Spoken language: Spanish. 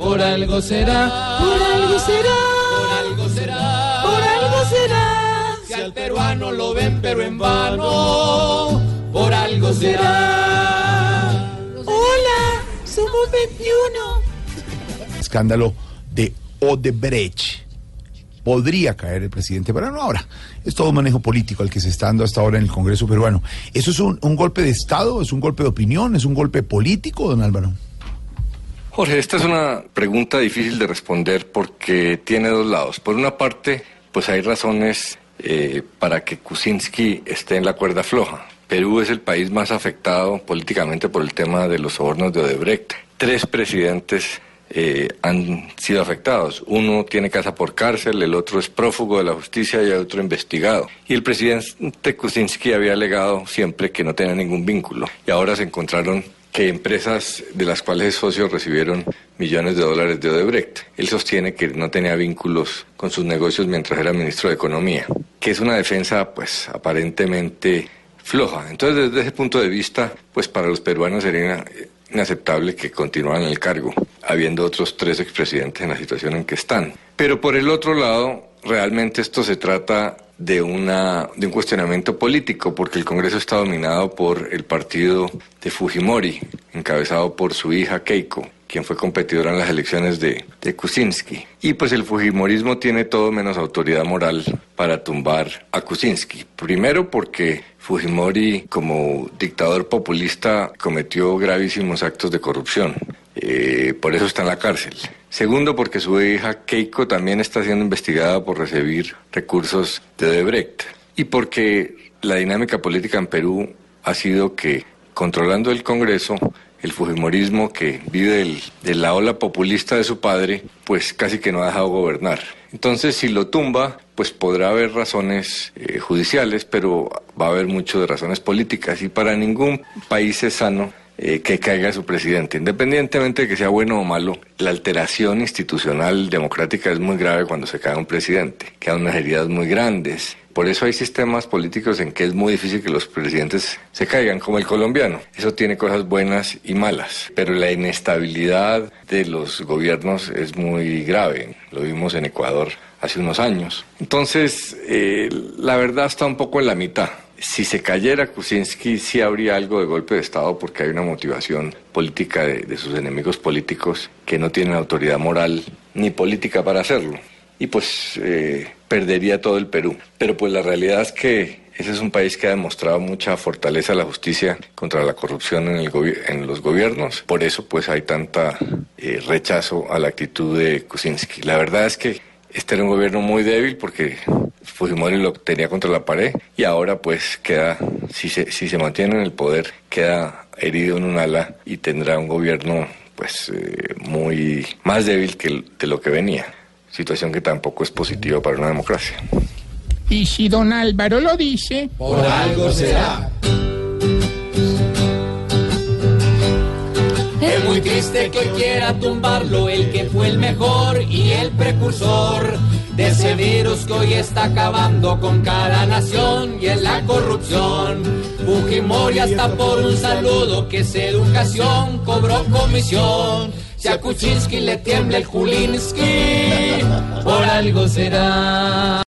por algo será, por algo será, por algo será, por algo será. Si al peruano lo ven pero en vano, por algo será. Hola, somos 21. escándalo de Odebrecht. Podría caer el presidente, pero no ahora. Es todo un manejo político al que se está dando hasta ahora en el Congreso peruano. ¿Eso es un, un golpe de Estado? ¿Es un golpe de opinión? ¿Es un golpe político, don Álvaro? Jorge, esta es una pregunta difícil de responder porque tiene dos lados. Por una parte, pues hay razones eh, para que Kuczynski esté en la cuerda floja. Perú es el país más afectado políticamente por el tema de los sobornos de Odebrecht. Tres presidentes eh, han sido afectados. Uno tiene casa por cárcel, el otro es prófugo de la justicia y el otro investigado. Y el presidente Kuczynski había alegado siempre que no tenía ningún vínculo. Y ahora se encontraron que empresas de las cuales es socio recibieron millones de dólares de Odebrecht. Él sostiene que no tenía vínculos con sus negocios mientras era ministro de Economía, que es una defensa pues aparentemente floja. Entonces, desde ese punto de vista, pues para los peruanos sería inaceptable que continuaran el cargo, habiendo otros tres expresidentes en la situación en que están. Pero por el otro lado, realmente esto se trata de, una, de un cuestionamiento político, porque el Congreso está dominado por el partido de Fujimori, encabezado por su hija Keiko, quien fue competidora en las elecciones de, de Kuczynski. Y pues el Fujimorismo tiene todo menos autoridad moral para tumbar a Kuczynski. Primero porque Fujimori, como dictador populista, cometió gravísimos actos de corrupción. Eh, por eso está en la cárcel. Segundo, porque su hija Keiko también está siendo investigada por recibir recursos de Odebrecht. Y porque la dinámica política en Perú ha sido que, controlando el Congreso, el Fujimorismo que vive de la ola populista de su padre, pues casi que no ha dejado gobernar. Entonces, si lo tumba, pues podrá haber razones eh, judiciales, pero va a haber mucho de razones políticas. Y para ningún país es sano eh, que caiga su presidente. Independientemente de que sea bueno o malo, la alteración institucional democrática es muy grave cuando se cae un presidente. Quedan unas heridas muy grandes. Por eso hay sistemas políticos en que es muy difícil que los presidentes se caigan, como el colombiano. Eso tiene cosas buenas y malas, pero la inestabilidad de los gobiernos es muy grave. Lo vimos en Ecuador hace unos años. Entonces, eh, la verdad está un poco en la mitad. Si se cayera Kuczynski, sí habría algo de golpe de Estado porque hay una motivación política de, sus enemigos políticos que no tienen autoridad moral ni política para hacerlo. Y pues eh, perdería todo el Perú. Pero pues la realidad es que ese es un país que ha demostrado mucha fortaleza a la justicia contra la corrupción en, el los gobiernos. Por eso pues hay tanta eh, rechazo a la actitud de Kuczynski. La verdad es que este era un gobierno muy débil porque Fujimori lo tenía contra la pared y ahora pues queda, si se, si se mantiene en el poder, queda herido en un ala y tendrá un gobierno pues eh, muy más débil que de lo que venía. Situación que tampoco es positiva para una democracia. Y si don Álvaro lo dice, Por algo será. Es muy triste que quiera tumbarlo el que fue el mejor y el precursor de ese virus que hoy está acabando con cada nación y en la corrupción. Fujimori hasta por un saludo que es educación cobró comisión. Si a Kuczynski le tiembla el Julinski, por algo será.